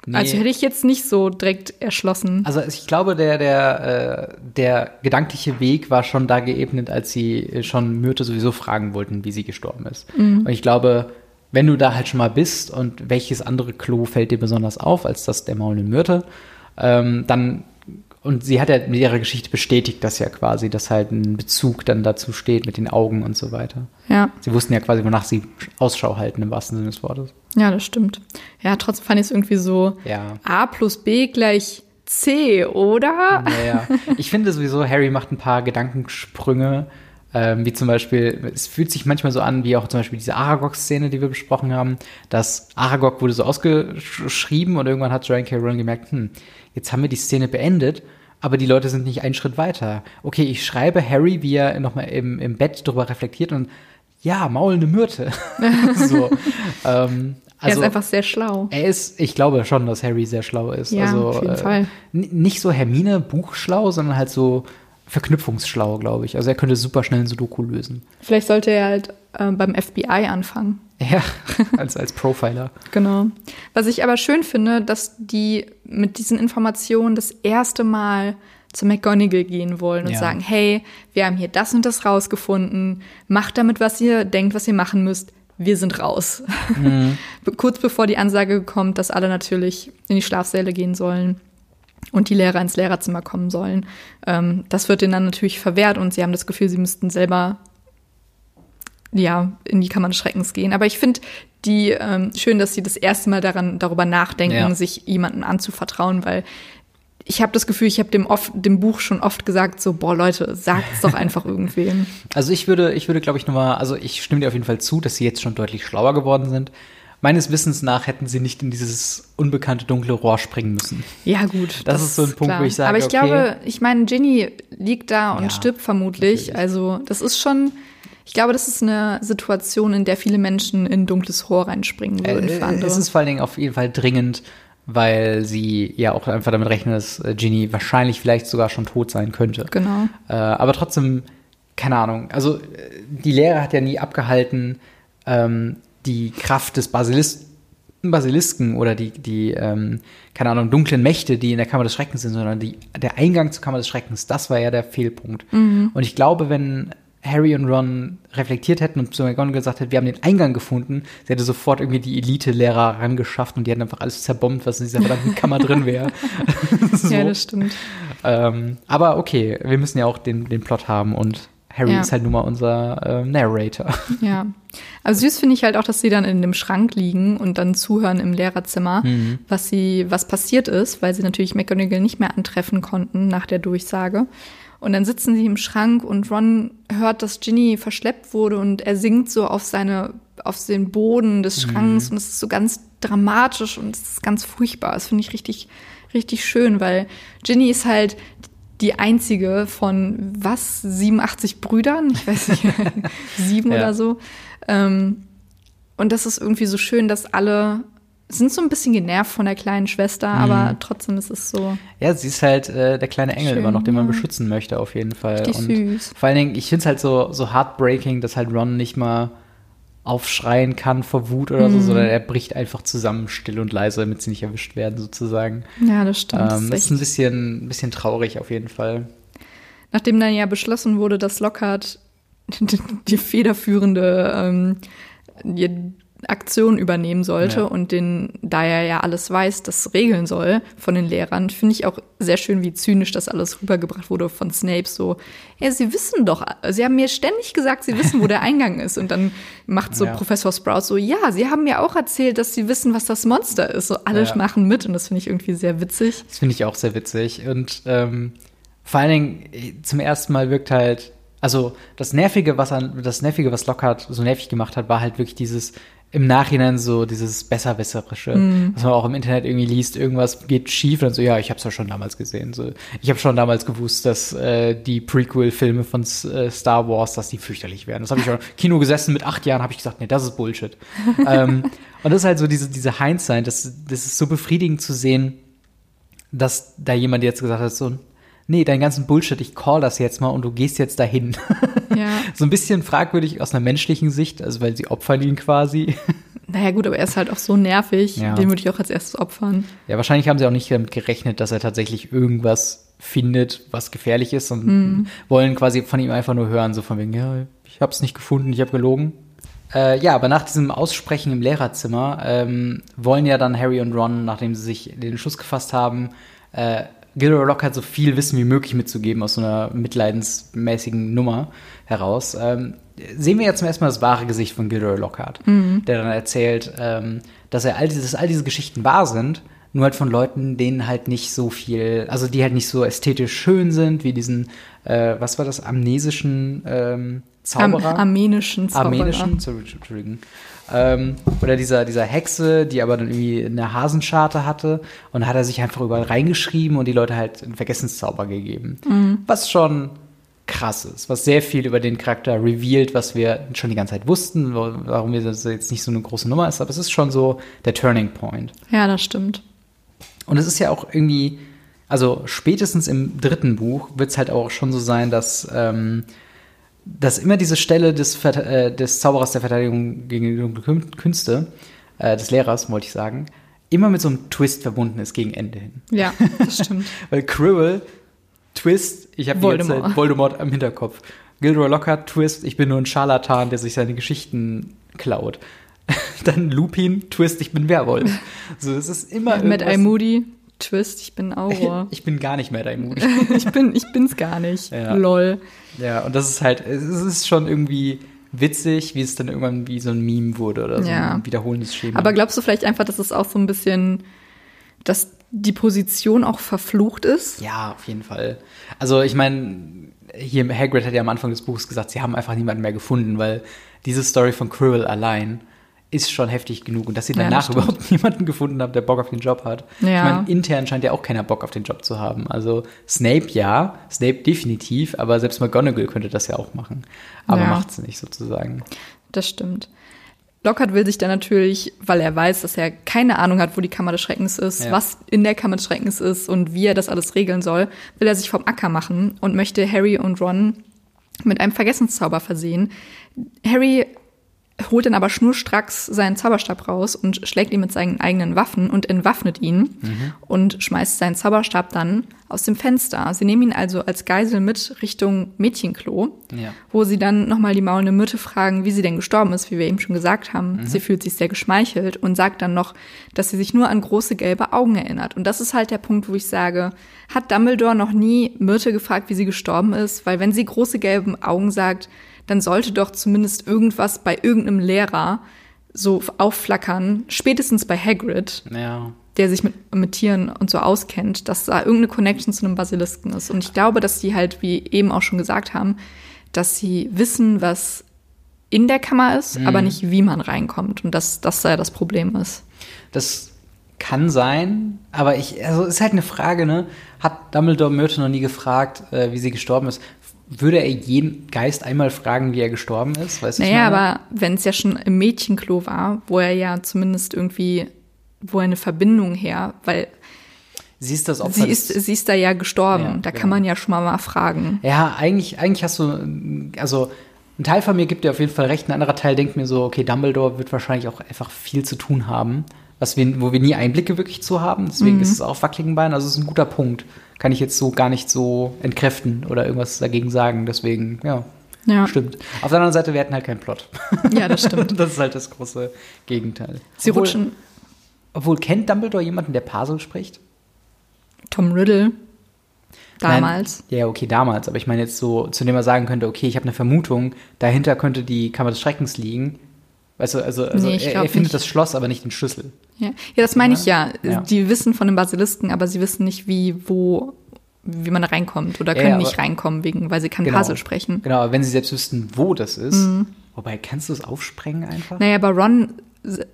Nee. Also hätte ich jetzt nicht so direkt erschlossen. Also ich glaube, der, der, äh, der gedankliche Weg war schon da geebnet, als sie schon Myrte sowieso fragen wollten, wie sie gestorben ist. Mhm. Und ich glaube, wenn du da halt schon mal bist und welches andere Klo fällt dir besonders auf als das der maulenden Myrte, ähm, dann und sie hat ja mit ihrer Geschichte bestätigt, dass ja quasi, dass halt ein Bezug dann dazu steht mit den Augen und so weiter. Ja. Sie wussten ja quasi, wonach sie Ausschau halten, im wahrsten Sinne des Wortes. Ja, das stimmt. Ja, trotzdem fand ich es irgendwie so ja. A plus B gleich C, oder? Naja. Ich finde sowieso, Harry macht ein paar Gedankensprünge, ähm, wie zum Beispiel, es fühlt sich manchmal so an, wie auch zum Beispiel diese Aragog-Szene, die wir besprochen haben, dass Aragog wurde so ausgeschrieben und irgendwann hat Joanne K. Rowling gemerkt, hm, jetzt haben wir die Szene beendet, aber die Leute sind nicht einen Schritt weiter. Okay, ich schreibe Harry, wie er nochmal im, im Bett darüber reflektiert und ja, maulende Myrte. so. ähm, also, er ist also einfach sehr schlau. Er ist, ich glaube schon, dass Harry sehr schlau ist. Ja, also, auf jeden äh, Fall. Nicht so Hermine buchschlau, sondern halt so verknüpfungsschlau, glaube ich. Also er könnte super schnell ein Sudoku lösen. Vielleicht sollte er halt äh, beim FBI anfangen. Ja, als, als Profiler. genau. Was ich aber schön finde, dass die mit diesen Informationen das erste Mal zu McGonagall gehen wollen und ja. sagen, hey, wir haben hier das und das rausgefunden, macht damit, was ihr denkt, was ihr machen müsst. Wir sind raus. Mhm. Kurz bevor die Ansage kommt, dass alle natürlich in die Schlafsäle gehen sollen und die Lehrer ins Lehrerzimmer kommen sollen. Ähm, das wird ihnen dann natürlich verwehrt und sie haben das Gefühl, sie müssten selber ja, in die Kammer des Schreckens gehen. Aber ich finde die ähm, schön, dass sie das erste Mal daran darüber nachdenken, ja. sich jemanden anzuvertrauen, weil ich habe das Gefühl, ich habe dem, dem Buch schon oft gesagt, so, boah, Leute, sagt's doch einfach irgendwem. Also ich würde, ich würde, glaube ich, nochmal, also ich stimme dir auf jeden Fall zu, dass sie jetzt schon deutlich schlauer geworden sind. Meines Wissens nach hätten sie nicht in dieses unbekannte dunkle Rohr springen müssen. Ja, gut. Das, das ist so ein Punkt, klar. wo ich sage, Aber ich okay, glaube, ich meine, Ginny liegt da und ja, stirbt vermutlich. Natürlich. Also, das ist schon, Ich glaube, das ist eine Situation, in der viele Menschen in dunkles Rohr reinspringen würden. Äh, für andere. es ist vor allen Dingen auf jeden Fall dringend, weil sie ja auch einfach damit rechnen, dass äh, Ginny wahrscheinlich vielleicht sogar schon tot sein könnte. Genau. Äh, aber trotzdem, keine Ahnung. Also äh, die Lehre hat ja nie abgehalten, ähm, die Kraft des Basilis Basilisken oder die, die ähm, keine Ahnung, dunklen Mächte, die in der Kammer des Schreckens sind, sondern die, der Eingang zur Kammer des Schreckens, das war ja der Fehlpunkt. Und ich glaube, wenn Harry und Ron reflektiert hätten und zu McGonagall gesagt hätten, wir haben den Eingang gefunden, sie hätte sofort irgendwie die Elite-Lehrer rangeschafft und die hätten einfach alles zerbombt, was in dieser verdammten Kammer drin wäre. so. Ja, das stimmt. ähm, aber okay, wir müssen ja auch den, den Plot haben und Harry Ja. ist halt nun mal unser ähm, Narrator. Ja. Also süß finde ich halt auch, dass sie dann in dem Schrank liegen und dann zuhören im Lehrerzimmer, was sie, was passiert ist, weil sie natürlich McGonagall nicht mehr antreffen konnten nach der Durchsage. Und dann sitzen sie im Schrank und Ron hört, dass Ginny verschleppt wurde und er sinkt so auf seine, auf den Boden des Schranks und es ist so ganz dramatisch und es ist ganz furchtbar. Das finde ich richtig, richtig schön, weil Ginny ist halt die einzige von was 87 Brüdern, ich weiß nicht, sieben Ja. oder so. Ähm, und das ist irgendwie so schön, dass alle sind so ein bisschen genervt von der kleinen Schwester, aber trotzdem ist es so Ja, sie ist halt äh, der kleine Engel Schön, immer noch, den man ja. beschützen möchte, auf jeden Fall. Richtig und süß. Vor allen Dingen, ich finde es halt so, so heartbreaking, dass halt Ron nicht mal aufschreien kann vor Wut oder Mhm. so, sondern er bricht einfach zusammen, still und leise, damit sie nicht erwischt werden, sozusagen. ja, das stimmt. Ähm, das das ist ist ein bisschen, ein bisschen traurig auf jeden Fall. Nachdem dann ja beschlossen wurde, dass Lockhart die, federführende ähm, Aktion übernehmen sollte Ja. und den, da er ja alles weiß, das regeln soll von den Lehrern, finde ich auch sehr schön, wie zynisch das alles rübergebracht wurde von Snape. So, ja, sie wissen doch, sie haben mir ständig gesagt, sie wissen, wo der Eingang ist. Und dann macht so Ja. Professor Sprout so, ja, sie haben mir auch erzählt, dass sie wissen, was das Monster ist. So, alle Ja. machen mit und das finde ich irgendwie sehr witzig. Das finde ich auch sehr witzig. Und ähm, vor allen Dingen, äh, zum ersten Mal wirkt halt, also das Nervige, was an, das Nervige, was Lockhart so nervig gemacht hat, war halt wirklich dieses im Nachhinein so dieses Besserwisserische, was man auch im Internet irgendwie liest, irgendwas geht schief und dann so, ja, ich habe es ja schon damals gesehen. So, ich habe schon damals gewusst, dass äh, die Prequel-Filme von äh, Star Wars, dass die fürchterlich werden. Das habe ich schon im Kino gesessen mit acht Jahren, habe ich gesagt, nee, das ist Bullshit. ähm, und das ist halt so diese, diese Hindsight, das, das ist so befriedigend zu sehen, dass da jemand jetzt gesagt hat, so, nee, deinen ganzen Bullshit, ich call das jetzt mal und du gehst jetzt dahin. Ja. so ein bisschen fragwürdig aus einer menschlichen Sicht, also weil sie opfern ihn quasi. Naja, gut, aber er ist halt auch so nervig, Ja. den würde ich auch als erstes opfern. Ja, wahrscheinlich haben sie auch nicht damit gerechnet, dass er tatsächlich irgendwas findet, was gefährlich ist und Hm. wollen quasi von ihm einfach nur hören, so von wegen, ja, ich habe es nicht gefunden, ich habe gelogen. Äh, ja, aber nach diesem Aussprechen im Lehrerzimmer ähm, wollen ja dann Harry und Ron, nachdem sie sich den Schuss gefasst haben, äh, Gilderoy Lockhart so viel Wissen wie möglich mitzugeben aus so einer mitleidensmäßigen Nummer heraus. Ähm, sehen wir jetzt zum ersten Mal das wahre Gesicht von Gilderoy Lockhart, der dann erzählt, ähm, dass er all diese, dass all diese Geschichten wahr sind, nur halt von Leuten, denen halt nicht so viel, also die halt nicht so ästhetisch schön sind, wie diesen, äh, was war das, amnesischen ähm, Am, Zauberer? armenischen Zauberer. armenischen, sorry, Entschuldigung. Ähm, oder dieser, dieser Hexe, die aber dann irgendwie eine Hasenscharte hatte. Und hat er sich einfach überall reingeschrieben und die Leute halt einen Vergessenszauber gegeben. Was schon krass ist, was sehr viel über den Charakter revealed, was wir schon die ganze Zeit wussten, warum wir das jetzt nicht so eine große Nummer ist, aber es ist schon so der Turning Point. Ja, das stimmt. Und es ist ja auch irgendwie, also spätestens im dritten Buch wird es halt auch schon so sein, dass, ähm, dass immer diese Stelle des, äh, des Zauberers der Verteidigung gegen die Künste, äh, des Lehrers, wollte ich sagen, immer mit so einem Twist verbunden ist gegen Ende hin. Ja, das stimmt. Weil Quirrell, Twist, ich habe die ganze Voldemort. Zeit Voldemort am Hinterkopf. Gilderoy Lockhart, Twist, ich bin nur ein Scharlatan, der sich seine Geschichten klaut. Dann Lupin, Twist, ich bin Werwolf. So, es ist immer Eye irgendwas- Moody, Twist, ich bin Auror. Ich bin gar nicht mehr dein Moody. ich, bin, ich bin's gar nicht. Ja. Lol. ja, und das ist halt, es ist schon irgendwie witzig, wie es dann irgendwann wie so ein Meme wurde oder so Ja. ein wiederholendes Schema. Aber glaubst du vielleicht einfach, dass es auch so ein bisschen, dass die Position auch verflucht ist? ja, auf jeden Fall. Also ich meine, hier Hagrid hat ja am Anfang des Buches gesagt, sie haben einfach niemanden mehr gefunden, weil diese Story von Quirrell allein ist schon heftig genug. Und dass sie Ja, danach stimmt. überhaupt niemanden gefunden haben, der Bock auf den Job hat. Ich Ja. meine, intern scheint ja auch keiner Bock auf den Job zu haben. Also Snape ja, Snape definitiv, aber selbst McGonagall könnte das ja auch machen. Aber Ja. macht's nicht sozusagen. Das stimmt. Lockhart will sich dann natürlich, weil er weiß, dass er keine Ahnung hat, wo die Kammer des Schreckens ist, Ja. was in der Kammer des Schreckens ist und wie er das alles regeln soll, will er sich vom Acker machen und möchte Harry und Ron mit einem Vergessenszauber versehen. Harry holt dann aber schnurstracks seinen Zauberstab raus und schlägt ihn mit seinen eigenen Waffen und entwaffnet ihn und schmeißt seinen Zauberstab dann aus dem Fenster. Sie nehmen ihn also als Geisel mit Richtung Mädchenklo, Ja. wo sie dann nochmal die maulende Myrte fragen, wie sie denn gestorben ist, wie wir eben schon gesagt haben. Sie fühlt sich sehr geschmeichelt und sagt dann noch, dass sie sich nur an große gelbe Augen erinnert. Und das ist halt der Punkt, wo ich sage, hat Dumbledore noch nie Myrte gefragt, wie sie gestorben ist? Weil wenn sie große gelbe Augen sagt, dann sollte doch zumindest irgendwas bei irgendeinem Lehrer so aufflackern, spätestens bei Hagrid, Ja. der sich mit, mit Tieren und so auskennt, dass da irgendeine Connection zu einem Basilisken ist. Und ich glaube, dass die halt, wie eben auch schon gesagt haben, dass sie wissen, was in der Kammer ist, aber nicht, wie man reinkommt. Und dass das ja das Problem ist. Das kann sein, aber ich, also ist halt eine Frage, ne? Hat Dumbledore Myrte noch nie gefragt, äh, wie sie gestorben ist? Würde er jeden Geist einmal fragen, wie er gestorben ist? Weißt Naja, aber wenn es ja schon im Mädchenklo war, wo er ja zumindest irgendwie, wo er eine Verbindung her, weil sie ist das Opfer. sie ist, sie ist da ja gestorben. Ja, da genau. kann man ja schon mal, mal fragen. Ja, eigentlich, eigentlich hast du, also ein Teil von mir gibt dir auf jeden Fall recht, ein anderer Teil denkt mir so, okay, Dumbledore wird wahrscheinlich auch einfach viel zu tun haben, was wir, wo wir nie Einblicke wirklich zu haben. Deswegen ist es auch auf wackeligen Beinen. Also es ist ein guter Punkt. Kann ich jetzt so gar nicht so entkräften oder irgendwas dagegen sagen. Deswegen, ja, Ja, stimmt. Auf der anderen Seite, wir hatten halt keinen Plot. ja das stimmt. das ist halt das große Gegenteil. Sie obwohl, rutschen Obwohl, kennt Dumbledore jemanden, der Parsel spricht? Tom Riddle damals. Nein, ja, okay, damals. Aber ich meine jetzt so, zu dem er sagen könnte, okay, ich habe eine Vermutung, dahinter könnte die Kammer des Schreckens liegen. Weißt du, also, also Nee, er, er findet nicht. das Schloss, aber nicht den Schlüssel. Ja, ja das meine ich ja. Ja. Die wissen von den Basilisken, aber sie wissen nicht, wie, wo, wie man da reinkommt oder können ja, nicht aber- reinkommen, wegen, weil sie kein Genau. Puzzle sprechen. Genau, aber wenn sie selbst wüssten, wo das ist. Mhm. Wobei, kannst du es aufsprengen einfach? Naja, aber Ron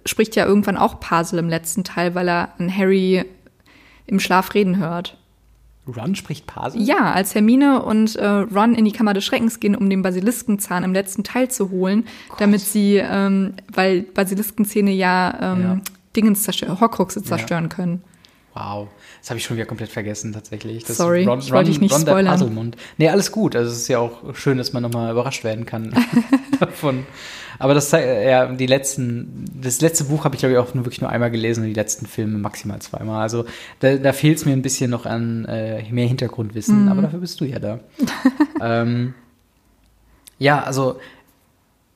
spricht ja irgendwann auch Puzzle im letzten Teil, weil er an Harry im Schlaf reden hört. Ron spricht Parsel? Ja, als Hermine und äh, Ron in die Kammer des Schreckens gehen, um den Basiliskenzahn im letzten Teil zu holen, damit sie, ähm, weil Basiliskenzähne ja, ähm, Ja. Dingens zerstören, Horcruxe zerstören können. Wow, das habe ich schon wieder komplett vergessen tatsächlich. Das Sorry, Ron, ich wollte dich nicht Ron der spoilern. Puzzlemund. Nee, alles gut. Also es ist ja auch schön, dass man nochmal überrascht werden kann davon. Aber das zei- ja, die letzten, das letzte Buch habe ich glaube ich auch nur wirklich nur einmal gelesen und die letzten Filme maximal zweimal. Also da, da fehlt es mir ein bisschen noch an äh, mehr Hintergrundwissen, Mhm. aber dafür bist du ja da. ähm, ja, also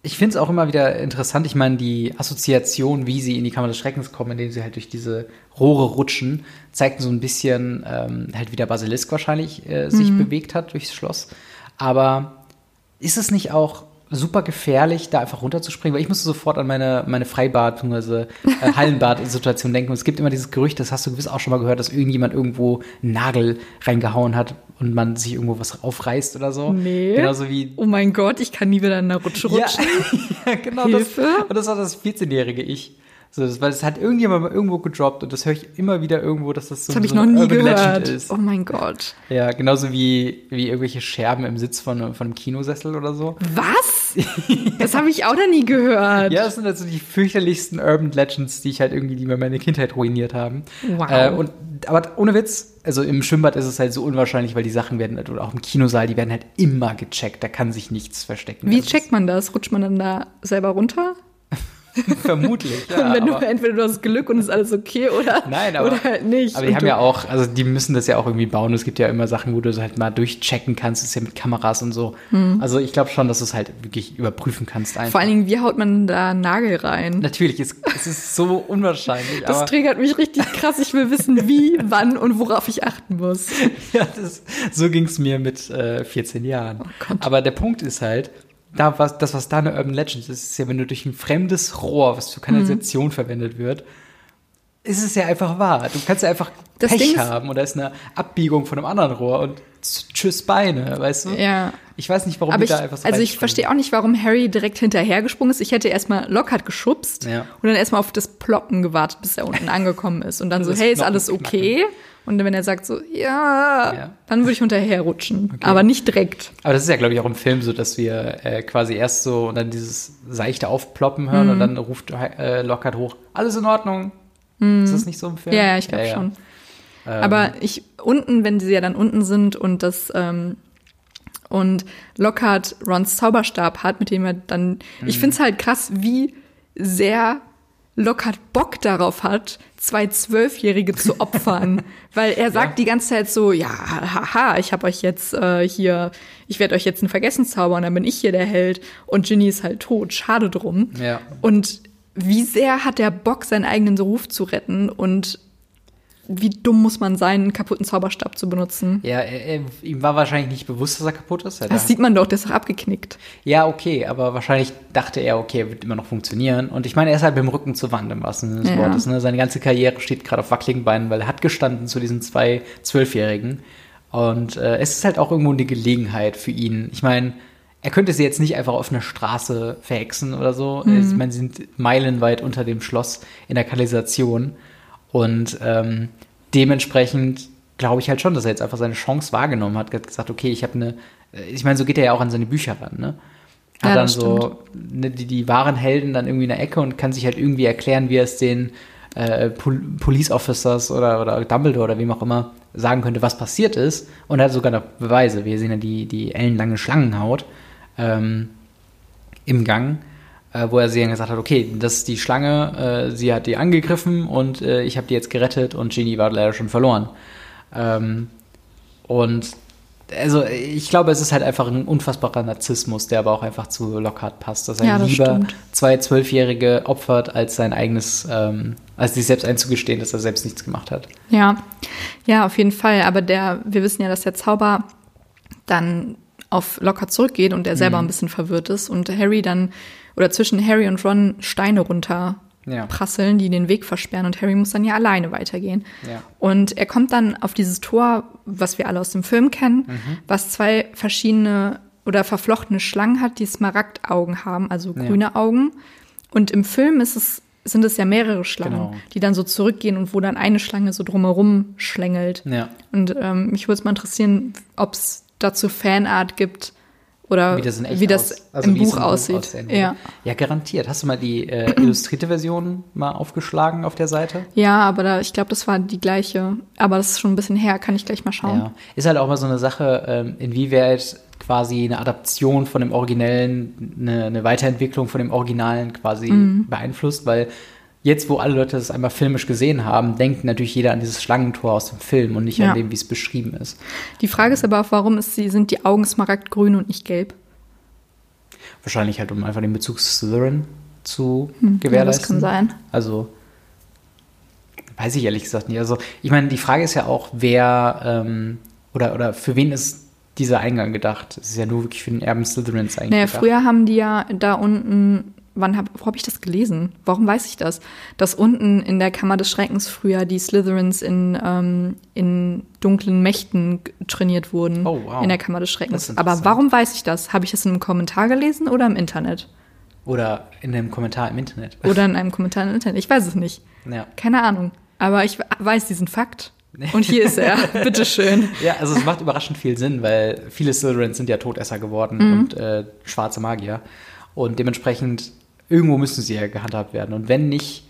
ich finde es auch immer wieder interessant. Ich meine, die Assoziation, wie sie in die Kammer des Schreckens kommen, indem sie halt durch diese Rohre rutschen, zeigt so ein bisschen ähm, halt wie der Basilisk wahrscheinlich äh, sich bewegt hat durchs Schloss. Aber ist es nicht auch super gefährlich, da einfach runterzuspringen? Weil ich musste sofort an meine, meine Freibad- bzw. Äh, Hallenbad-Situation denken. Und es gibt immer dieses Gerücht, das hast du gewiss auch schon mal gehört, dass irgendjemand irgendwo einen Nagel reingehauen hat und man sich irgendwo was aufreißt oder so. Nee. Genauso wie Oh mein Gott, ich kann nie wieder in der Rutsche rutschen. ja, ja, genau. Hilfe? Das, und das war das 14-jährige Ich. So, das, weil es hat irgendjemand mal irgendwo gedroppt und das höre ich immer wieder irgendwo, dass das so, Das habe ich so noch eine nie Urban Legend gehört. ist. Oh mein Gott. Ja, genauso wie, wie irgendwelche Scherben im Sitz von, von einem Kinosessel oder so. Was? Das habe ich auch noch nie gehört. Ja, das sind also die fürchterlichsten Urban Legends, die ich halt irgendwie, die mir meine Kindheit ruiniert haben. Wow. Äh, und, aber ohne Witz, also im Schwimmbad ist es halt so unwahrscheinlich, weil die Sachen werden, halt- oder auch im Kinosaal, die werden halt immer gecheckt. Da kann sich nichts verstecken. Wie Also checkt man das? Rutscht man dann da selber runter? Vermutlich. Ja, Und wenn du entweder du hast Glück und ist alles okay oder, Nein, aber, oder halt nicht. aber die haben ja auch, also die müssen das ja auch irgendwie bauen. Es gibt ja immer Sachen, wo du es halt mal durchchecken kannst. Das ist ja mit Kameras und so. Also ich glaube schon, dass du es halt wirklich überprüfen kannst einfach. Vor allen Dingen, wie haut man da einen Nagel rein? Natürlich, es, es ist so unwahrscheinlich, Das triggert mich richtig krass. Ich will wissen, wie, wann und worauf ich achten muss. ja, das, so ging es mir mit äh, 14 Jahren. Oh aber der Punkt ist halt, da was, das, was da eine Urban Legend ist, ist ja, wenn du durch ein fremdes Rohr, was für Kanalisation verwendet wird, ist es ja einfach wahr. Du kannst ja einfach Das Pech Ding haben oder ist eine Abbiegung von einem anderen Rohr und tschüss Beine, weißt du? Ja. Ich weiß nicht, warum Aber ich, da einfach so also ich verstehe auch nicht, warum Harry direkt hinterhergesprungen ist. Ich hätte erstmal Lockhart geschubst Ja. und dann erstmal auf das Ploppen gewartet, bis er unten angekommen ist. Und dann so, Das hey, ist alles knacken. Okay? Und wenn er sagt so, ja, Ja. dann würde ich hinterherrutschen. Aber nicht direkt. Aber das ist ja, glaube ich, auch im Film so, dass wir äh, quasi erst so und dann dieses seichte Aufploppen hören und dann ruft äh, Lockhart hoch, alles in Ordnung. Ist das nicht so im Film? Ja, ja, ich glaube schon. Aber ich unten, wenn sie ja dann unten sind und das ähm, und Lockhart Rons Zauberstab hat, mit dem er dann. Ich finde es halt krass, wie sehr Lockhart Bock darauf hat, zwei Zwölfjährige zu opfern. Weil er sagt Ja. die ganze Zeit so, ja, haha, ich habe euch jetzt äh, hier, ich werde euch jetzt ein Vergessen zaubern, dann bin ich hier der Held. Und Ginny ist halt tot, schade drum. Ja. Und wie sehr hat er Bock, seinen eigenen Ruf zu retten und wie dumm muss man sein, einen kaputten Zauberstab zu benutzen? Ja, er, er, ihm war wahrscheinlich nicht bewusst, dass er kaputt ist. Er Das sieht man doch, der ist doch abgeknickt. ja, okay, aber wahrscheinlich dachte er, okay, er wird immer noch funktionieren. Und ich meine, er ist halt mit dem Rücken zur Wand im wahrsten Sinne des Ja. Wortes. Ne? Seine ganze Karriere steht gerade auf wackeligen Beinen, weil er hat gestanden zu diesen zwei Zwölfjährigen. Und äh, es ist halt auch irgendwo eine Gelegenheit für ihn. Ich meine, er könnte sie jetzt nicht einfach auf einer Straße verhexen oder so. Ich meine, sie sind meilenweit unter dem Schloss in der Kanalisation. Und ähm, dementsprechend glaube ich halt schon, dass er jetzt einfach seine Chance wahrgenommen hat, hat gesagt, okay, ich habe eine, äh, ich meine, so geht er ja auch an seine Bücher ran, ne? Hat Ja, dann so ne, die, die wahren Helden dann irgendwie in der Ecke und kann sich halt irgendwie erklären, wie er es den äh, Pol Police Officers oder, oder Dumbledore oder wem auch immer sagen könnte, was passiert ist. Und er hat sogar noch Beweise. Wir sehen ja die, die ellenlange Schlangenhaut ähm, im Gang, äh, wo er sie dann gesagt hat, okay, das ist die Schlange, äh, sie hat die angegriffen und äh, ich habe die jetzt gerettet und Ginny war leider schon verloren. Ähm, und also ich glaube, es ist halt einfach ein unfassbarer Narzissmus, der aber auch einfach zu Lockhart passt, dass er Ja, das lieber stimmt. zwei Zwölfjährige opfert, als sein eigenes, ähm, als sich selbst einzugestehen, dass er selbst nichts gemacht hat. Ja, ja, auf jeden Fall. Aber der, wir wissen ja, dass der Zauber dann auf Lockhart zurückgeht und er selber ein bisschen verwirrt ist und Harry dann, oder zwischen Harry und Ron Steine runter Ja. prasseln, die den Weg versperren und Harry muss dann ja alleine weitergehen. Ja. Und er kommt dann auf dieses Tor, was wir alle aus dem Film kennen, Mhm. was zwei verschiedene oder verflochtene Schlangen hat, die Smaragdaugen haben, also Ja. grüne Augen. Und im Film ist es, sind es ja mehrere Schlangen, Genau. die dann so zurückgehen und wo dann eine Schlange so drumherum schlängelt. Ja. Und ähm, mich würde es mal interessieren, ob es dazu Fanart gibt oder Wie das wie das also im wie Buch aussieht. aussehen würde. ja. ja, garantiert. Hast du mal die äh, illustrierte Version mal aufgeschlagen auf der Seite? ja, aber da, ich glaube, das war die gleiche. Aber das ist schon ein bisschen her, kann ich gleich mal schauen. Ja. Ist halt auch mal so eine Sache, ähm, inwieweit quasi eine Adaption von dem Originellen, eine, eine Weiterentwicklung von dem Originalen quasi Mhm. beeinflusst, weil jetzt, wo alle Leute das einmal filmisch gesehen haben, denkt natürlich jeder an dieses Schlangentor aus dem Film und nicht Ja. an dem, wie es beschrieben ist. Die Frage ist aber auch, warum ist sie, sind die Augen smaragdgrün und nicht gelb? Wahrscheinlich halt, um einfach den Bezug zu Slytherin zu Ja, das gewährleisten. kann sein. Also, weiß ich ehrlich gesagt nicht. Also, ich meine, die Frage ist ja auch, wer ähm, oder, oder für wen ist dieser Eingang gedacht? Es ist ja nur wirklich für den Erben Slytherins eigentlich Naja, gedacht. früher haben die ja da unten, wann hab, wo habe ich das gelesen? Warum weiß ich das? Dass unten in der Kammer des Schreckens früher die Slytherins in, ähm, in dunklen Mächten trainiert wurden. Oh, wow. In der Kammer des Schreckens. Aber warum weiß ich das? Habe ich das in einem Kommentar gelesen oder im Internet? Oder in einem Kommentar im Internet. Oder in einem Kommentar im Internet? Ich weiß es nicht. Ja. Keine Ahnung. Aber ich weiß diesen Fakt. Und hier ist er. Bitteschön. ja, also es macht überraschend viel Sinn, weil viele Slytherins sind ja Todesser geworden Mhm. und äh, schwarze Magier. Und dementsprechend, irgendwo müssen sie ja gehandhabt werden. Und wenn nicht,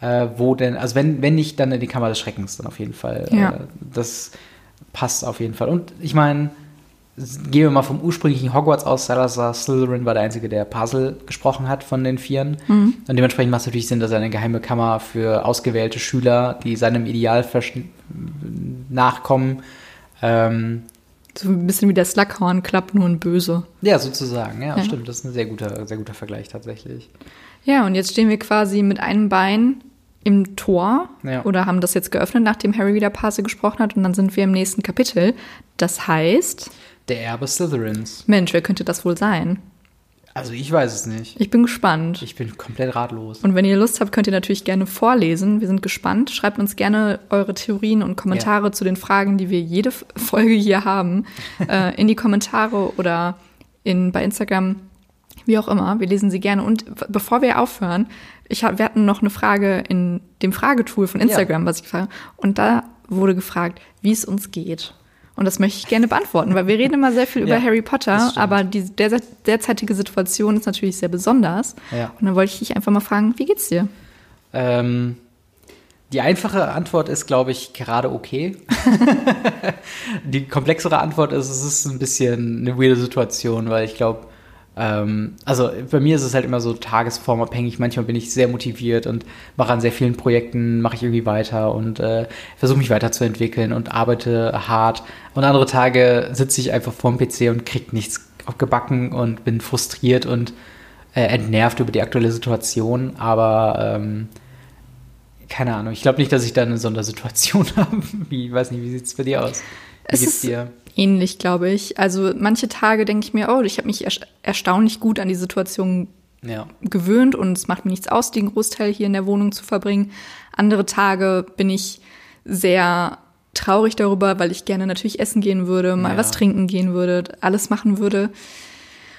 äh, wo denn, also wenn, wenn nicht, dann in die Kammer des Schreckens dann auf jeden Fall. Ja. Äh, das passt auf jeden Fall. Und ich meine, gehen wir mal vom ursprünglichen Hogwarts aus. Salazar Slytherin war der Einzige, der Puzzle gesprochen hat von den Vieren. Mhm. Und dementsprechend macht es natürlich Sinn, dass er eine geheime Kammer für ausgewählte Schüler, die seinem Ideal nachkommen, ähm, So ein bisschen wie der Slughorn Club, nur ein Böse. ja, sozusagen. Ja, Ja. stimmt. Das ist ein sehr guter, sehr guter Vergleich tatsächlich. Ja, und jetzt stehen wir quasi mit einem Bein im Tor Ja. oder haben das jetzt geöffnet, nachdem Harry wieder Pase gesprochen hat und dann sind wir im nächsten Kapitel. Das heißt, Der Erbe Slytherins. Mensch, wer könnte das wohl sein? Also ich weiß es nicht. Ich bin gespannt. Ich bin komplett ratlos. Und wenn ihr Lust habt, könnt ihr natürlich gerne vorlesen. Wir sind gespannt. Schreibt uns gerne eure Theorien und Kommentare ja. zu den Fragen, die wir jede Folge hier haben, äh, in die Kommentare oder in, bei Instagram, wie auch immer. Wir lesen sie gerne. Und bevor wir aufhören, ich hab, wir hatten noch eine Frage in dem Fragetool von Instagram, ja. was ich frage. Und da wurde gefragt, wie es uns geht. Und das möchte ich gerne beantworten, weil wir reden immer sehr viel über ja, Harry Potter, aber die der, derzeitige Situation ist natürlich sehr besonders. Ja. Und dann wollte ich dich einfach mal fragen, wie geht's dir? Ähm, die einfache Antwort ist, glaube ich, gerade okay. die komplexere Antwort ist, es ist ein bisschen eine weirde Situation, weil ich glaube, ähm, also bei mir ist es halt immer so tagesformabhängig. Manchmal bin ich sehr motiviert und mache an sehr vielen Projekten, mache ich irgendwie weiter und äh, versuche mich weiterzuentwickeln und arbeite hart. Und andere Tage sitze ich einfach vorm PC und krieg nichts gebacken und bin frustriert und äh, entnervt über die aktuelle Situation. Aber ähm, keine Ahnung, ich glaube nicht, dass ich da eine Sondersituation habe. Wie, weiß nicht, wie sieht es bei dir aus? Wie es geht's dir? Ähnlich, glaube ich. Also manche Tage denke ich mir, oh, ich habe mich erstaunlich gut an die Situation ja. gewöhnt und es macht mir nichts aus, den Großteil hier in der Wohnung zu verbringen. Andere Tage bin ich sehr traurig darüber, weil ich gerne natürlich essen gehen würde, mal ja. was trinken gehen würde, alles machen würde.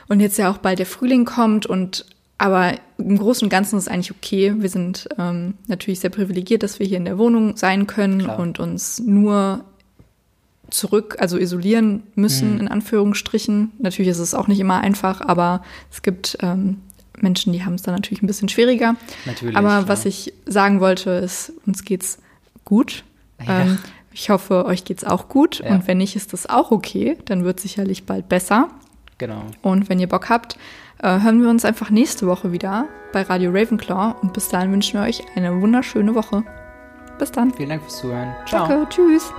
Und jetzt ja auch bald der Frühling kommt und aber im Großen und Ganzen ist es eigentlich okay. Wir sind ähm, natürlich sehr privilegiert, dass wir hier in der Wohnung sein können Klar. und uns nur zurück, also isolieren müssen, mhm. in Anführungsstrichen. Natürlich ist es auch nicht immer einfach, aber es gibt ähm, Menschen, die haben es dann natürlich ein bisschen schwieriger. Natürlich. Aber ja. was ich sagen wollte, ist, uns geht's gut. Ja. Ähm, ich hoffe, euch geht's auch gut. Ja. Und wenn nicht, ist das auch okay. Dann wird sicherlich bald besser. Genau. Und wenn ihr Bock habt, äh, hören wir uns einfach nächste Woche wieder bei Radio Ravenclaw. Und bis dahin wünschen wir euch eine wunderschöne Woche. Bis dann. Vielen Dank fürs Zuhören. Ciao. Danke. Tschüss.